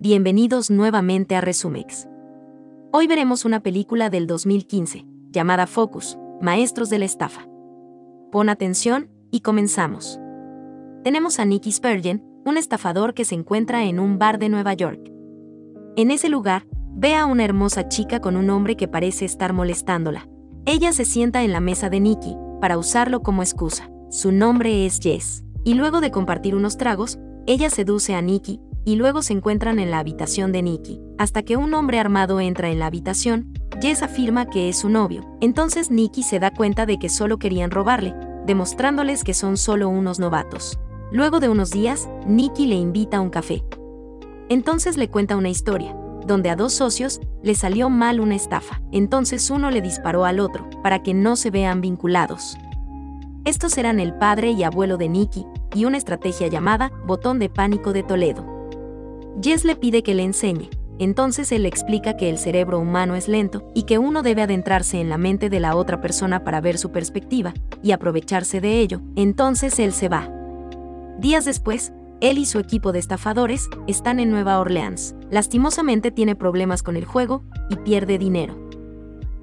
bienvenidos nuevamente a Resumex. Hoy veremos una película del 2015, llamada Focus, Maestros de la Estafa. Pon atención y comenzamos. Tenemos a Nicky Spurgeon, un estafador que se encuentra en un bar de Nueva York. En ese lugar, ve a una hermosa chica con un hombre que parece estar molestándola. Ella se sienta en la mesa de Nicky, para usarlo como excusa. Su nombre es Jess. Y luego de compartir unos tragos, ella seduce a Nicky, y luego se encuentran en la habitación de Nicky. Hasta que un hombre armado entra en la habitación, Jess afirma que es su novio. Entonces Nicky se da cuenta de que solo querían robarle, demostrándoles que son solo unos novatos. Luego de unos días, Nicky le invita a un café. Entonces le cuenta una historia, donde a dos socios le salió mal una estafa. Entonces uno le disparó al otro, para que no se vean vinculados. Estos eran el padre y abuelo de Nicky, y una estrategia llamada botón de pánico de Toledo. Jess le pide que le enseñe. Entonces él explica que el cerebro humano es lento y que uno debe adentrarse en la mente de la otra persona para ver su perspectiva y aprovecharse de ello. Entonces él se va. Días después, él y su equipo de estafadores están en Nueva Orleans. Lastimosamente tiene problemas con el juego y pierde dinero.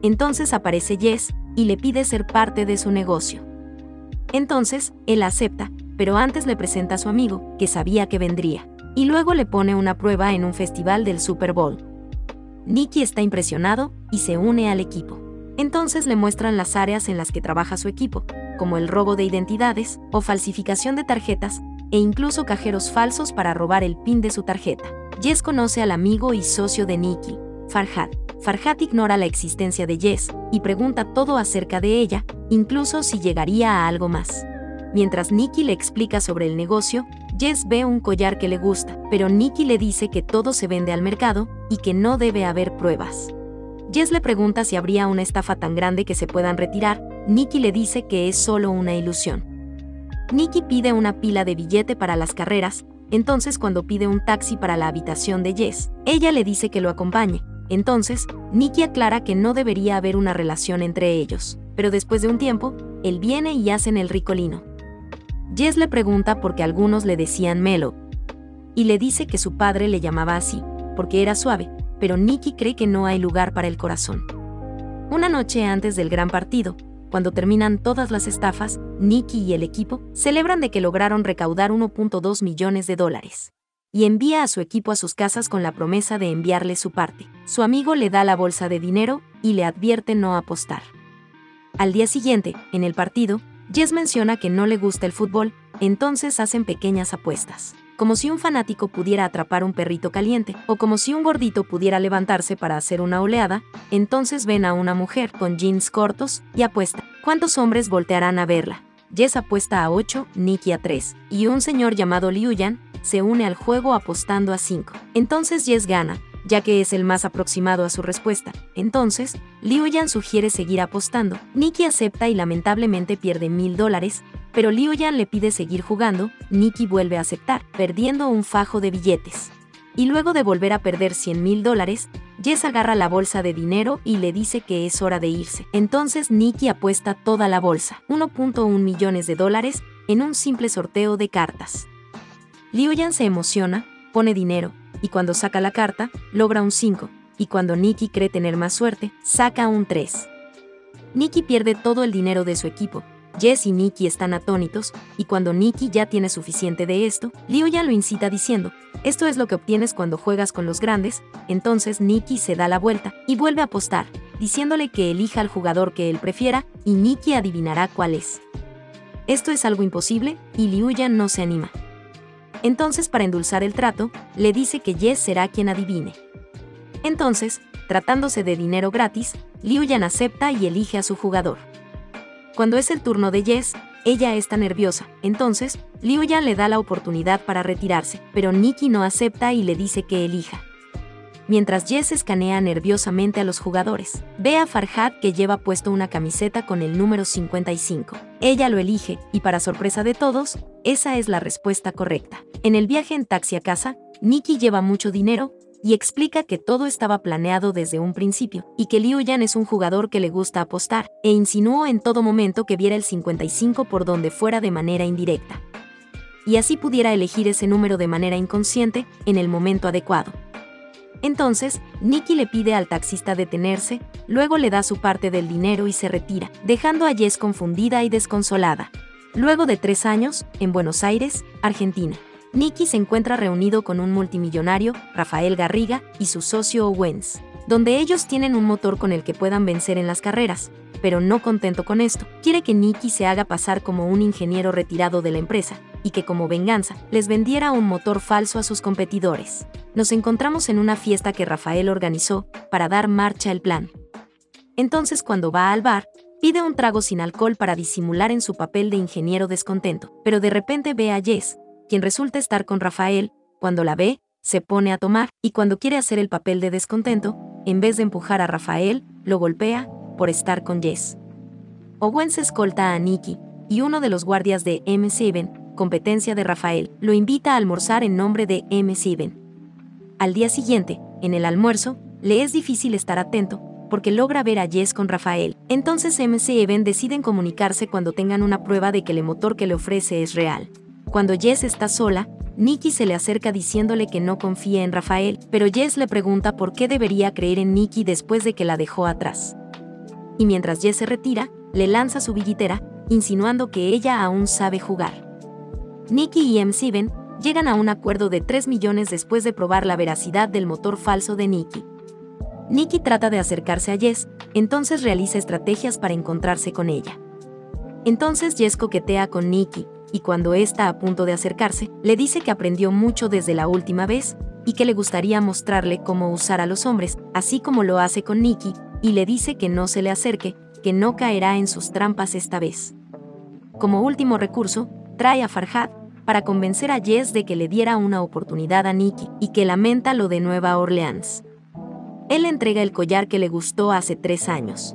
Entonces aparece Jess y le pide ser parte de su negocio. Entonces, él acepta, pero antes le presenta a su amigo, que sabía que vendría y luego le pone una prueba en un festival del Super Bowl. Nicky está impresionado y se une al equipo. Entonces le muestran las áreas en las que trabaja su equipo, como el robo de identidades o falsificación de tarjetas, e incluso cajeros falsos para robar el pin de su tarjeta. Jess conoce al amigo y socio de Nicky, Farhad. Farhad ignora la existencia de Jess y pregunta todo acerca de ella, incluso si llegaría a algo más. Mientras Nicky le explica sobre el negocio, Jess ve un collar que le gusta, pero Nicky le dice que todo se vende al mercado y que no debe haber pruebas. Jess le pregunta si habría una estafa tan grande que se puedan retirar, Nicky le dice que es solo una ilusión. Nicky pide una pila de billete para las carreras, entonces cuando pide un taxi para la habitación de Jess, ella le dice que lo acompañe. Entonces, Nicky aclara que no debería haber una relación entre ellos, pero después de un tiempo, él viene y hacen el ricolino. Jess le pregunta por qué algunos le decían Melo, y le dice que su padre le llamaba así, porque era suave, pero Nicky cree que no hay lugar para el corazón. Una noche antes del gran partido, cuando terminan todas las estafas, Nicky y el equipo celebran de que lograron recaudar 1.2 millones de dólares. Y envía a su equipo a sus casas con la promesa de enviarle su parte. Su amigo le da la bolsa de dinero y le advierte no apostar. Al día siguiente, en el partido, Jess menciona que no le gusta el fútbol, entonces hacen pequeñas apuestas. Como si un fanático pudiera atrapar un perrito caliente, o como si un gordito pudiera levantarse para hacer una oleada, entonces ven a una mujer con jeans cortos y apuesta. ¿Cuántos hombres voltearán a verla? Jess apuesta a 8, Nicky a 3, y un señor llamado Liu Yan se une al juego apostando a 5. Entonces Jess gana, ya que es el más aproximado a su respuesta. Entonces, Liu Yan sugiere seguir apostando. Nicky acepta y lamentablemente pierde mil dólares, pero Liu Yan le pide seguir jugando, Nicky vuelve a aceptar, perdiendo un fajo de billetes. Y luego de volver a perder 100 mil dólares, Jess agarra la bolsa de dinero y le dice que es hora de irse. Entonces Nicky apuesta toda la bolsa, 1.1 millones de dólares, en un simple sorteo de cartas. Liu Yan se emociona, pone dinero, y cuando saca la carta, logra un 5, y cuando Nicky cree tener más suerte, saca un 3. Nicky pierde todo el dinero de su equipo. Jess y Nicky están atónitos, y cuando Nicky ya tiene suficiente de esto, Liu ya lo incita diciendo, esto es lo que obtienes cuando juegas con los grandes, entonces Nicky se da la vuelta y vuelve a apostar, diciéndole que elija al jugador que él prefiera, y Nicky adivinará cuál es. Esto es algo imposible, y Liu ya no se anima. Entonces, para endulzar el trato, le dice que Jess será quien adivine. Entonces, tratándose de dinero gratis, Liu Yan acepta y elige a su jugador. Cuando es el turno de Jess, ella está nerviosa, entonces, Liu Yan le da la oportunidad para retirarse, pero Nikki no acepta y le dice que elija mientras Jess escanea nerviosamente a los jugadores. Ve a Farhad que lleva puesto una camiseta con el número 55. Ella lo elige, y para sorpresa de todos, esa es la respuesta correcta. En el viaje en taxi a casa, Nikki lleva mucho dinero, y explica que todo estaba planeado desde un principio, y que Liu Yan es un jugador que le gusta apostar, e insinuó en todo momento que viera el 55 por donde fuera de manera indirecta. Y así pudiera elegir ese número de manera inconsciente, en el momento adecuado. Entonces, Nicky le pide al taxista detenerse, luego le da su parte del dinero y se retira, dejando a Jess confundida y desconsolada. Luego de tres años, en Buenos Aires, Argentina, Nicky se encuentra reunido con un multimillonario, Rafael Garriga, y su socio Owens, donde ellos tienen un motor con el que puedan vencer en las carreras, pero no contento con esto, quiere que Nicky se haga pasar como un ingeniero retirado de la empresa, y que como venganza les vendiera un motor falso a sus competidores. Nos encontramos en una fiesta que Rafael organizó para dar marcha al plan. Entonces cuando va al bar, pide un trago sin alcohol para disimular en su papel de ingeniero descontento, pero de repente ve a Jess, quien resulta estar con Rafael, cuando la ve, se pone a tomar, y cuando quiere hacer el papel de descontento, en vez de empujar a Rafael, lo golpea, por estar con Jess. Owens escolta a Nicky, y uno de los guardias de M7, competencia de Rafael, lo invita a almorzar en nombre de M7. Al día siguiente, en el almuerzo, le es difícil estar atento, porque logra ver a Jess con Rafael. Entonces MC7 deciden comunicarse cuando tengan una prueba de que el motor que le ofrece es real. Cuando Jess está sola, Nicky se le acerca diciéndole que no confía en Rafael, pero Jess le pregunta por qué debería creer en Nicky después de que la dejó atrás y mientras Jess se retira, le lanza su billetera, insinuando que ella aún sabe jugar. Nicky y M7 llegan a un acuerdo de 3 millones después de probar la veracidad del motor falso de Nicky. Nicky trata de acercarse a Jess, entonces realiza estrategias para encontrarse con ella. Entonces Jess coquetea con Nicky, y cuando está a punto de acercarse, le dice que aprendió mucho desde la última vez, y que le gustaría mostrarle cómo usar a los hombres, así como lo hace con Nicky, y le dice que no se le acerque, que no caerá en sus trampas esta vez. Como último recurso, trae a Farhad para convencer a Jess de que le diera una oportunidad a Nicky y que lamenta lo de Nueva Orleans. Él le entrega el collar que le gustó hace tres años.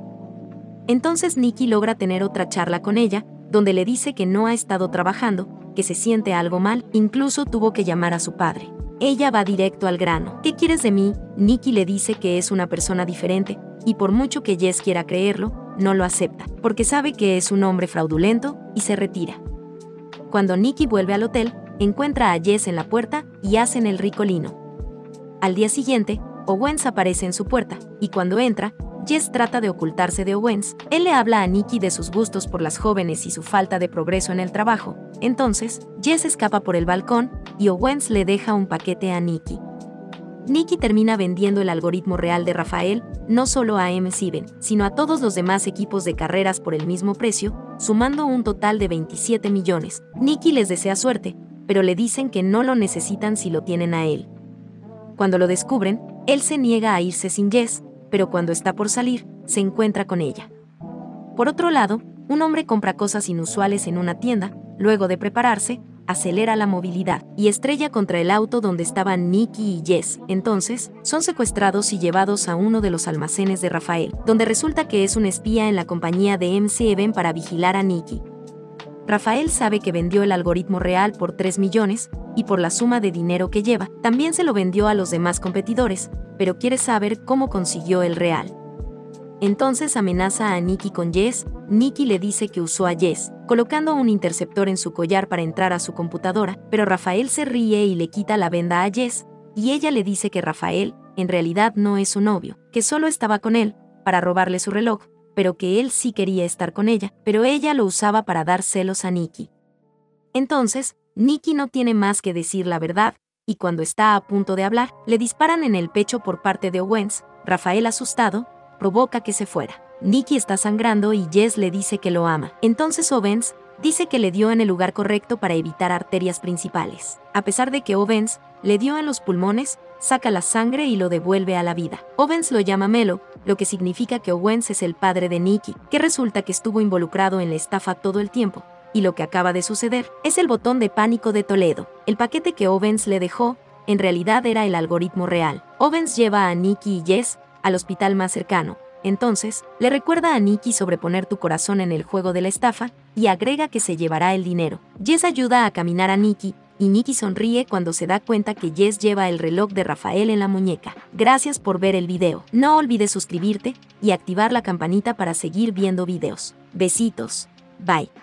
Entonces Nicky logra tener otra charla con ella, donde le dice que no ha estado trabajando, que se siente algo mal, incluso tuvo que llamar a su padre. Ella va directo al grano. ¿Qué quieres de mí? Nicky le dice que es una persona diferente, y por mucho que Jess quiera creerlo, no lo acepta, porque sabe que es un hombre fraudulento y se retira. Cuando Nicky vuelve al hotel, encuentra a Jess en la puerta y hacen el ricolino. Al día siguiente, Owens aparece en su puerta, y cuando entra, Jess trata de ocultarse de Owens. Él le habla a Nicky de sus gustos por las jóvenes y su falta de progreso en el trabajo. Entonces, Jess escapa por el balcón y Owens le deja un paquete a Nicky. Nicky termina vendiendo el algoritmo real de Rafael, no solo a M7, sino a todos los demás equipos de carreras por el mismo precio, sumando un total de 27 millones. Nicky les desea suerte, pero le dicen que no lo necesitan si lo tienen a él. Cuando lo descubren, él se niega a irse sin Jess, pero cuando está por salir, se encuentra con ella. Por otro lado, un hombre compra cosas inusuales en una tienda, luego de prepararse, acelera la movilidad y estrella contra el auto donde estaban Nicky y Jess. Entonces, son secuestrados y llevados a uno de los almacenes de Rafael, donde resulta que es un espía en la compañía de MC Even para vigilar a Nicky. Rafael sabe que vendió el algoritmo real por 3 millones, y por la suma de dinero que lleva, también se lo vendió a los demás competidores, pero quiere saber cómo consiguió el real. Entonces amenaza a Nicky con Jess, Nicky le dice que usó a Jess, colocando un interceptor en su collar para entrar a su computadora, pero Rafael se ríe y le quita la venda a Jess, y ella le dice que Rafael, en realidad no es su novio, que solo estaba con él, para robarle su reloj, pero que él sí quería estar con ella, pero ella lo usaba para dar celos a Nicky. Entonces, Nicky no tiene más que decir la verdad, y cuando está a punto de hablar, le disparan en el pecho por parte de Owens, Rafael asustado, provoca que se fuera. Nicky está sangrando y Jess le dice que lo ama. Entonces Owens dice que le dio en el lugar correcto para evitar arterias principales. A pesar de que Owens le dio en los pulmones, saca la sangre y lo devuelve a la vida. Owens lo llama Melo, lo que significa que Owens es el padre de Nicky, que resulta que estuvo involucrado en la estafa todo el tiempo. Y lo que acaba de suceder es el botón de pánico de Toledo. El paquete que Owens le dejó, en realidad era el algoritmo real. Owens lleva a Nicky y Jess al hospital más cercano. Entonces, le recuerda a Nicky sobre poner tu corazón en el juego de la estafa y agrega que se llevará el dinero. Jess ayuda a caminar a Nicky y Nicky sonríe cuando se da cuenta que Jess lleva el reloj de Rafael en la muñeca. Gracias por ver el video. No olvides suscribirte y activar la campanita para seguir viendo videos. Besitos. Bye.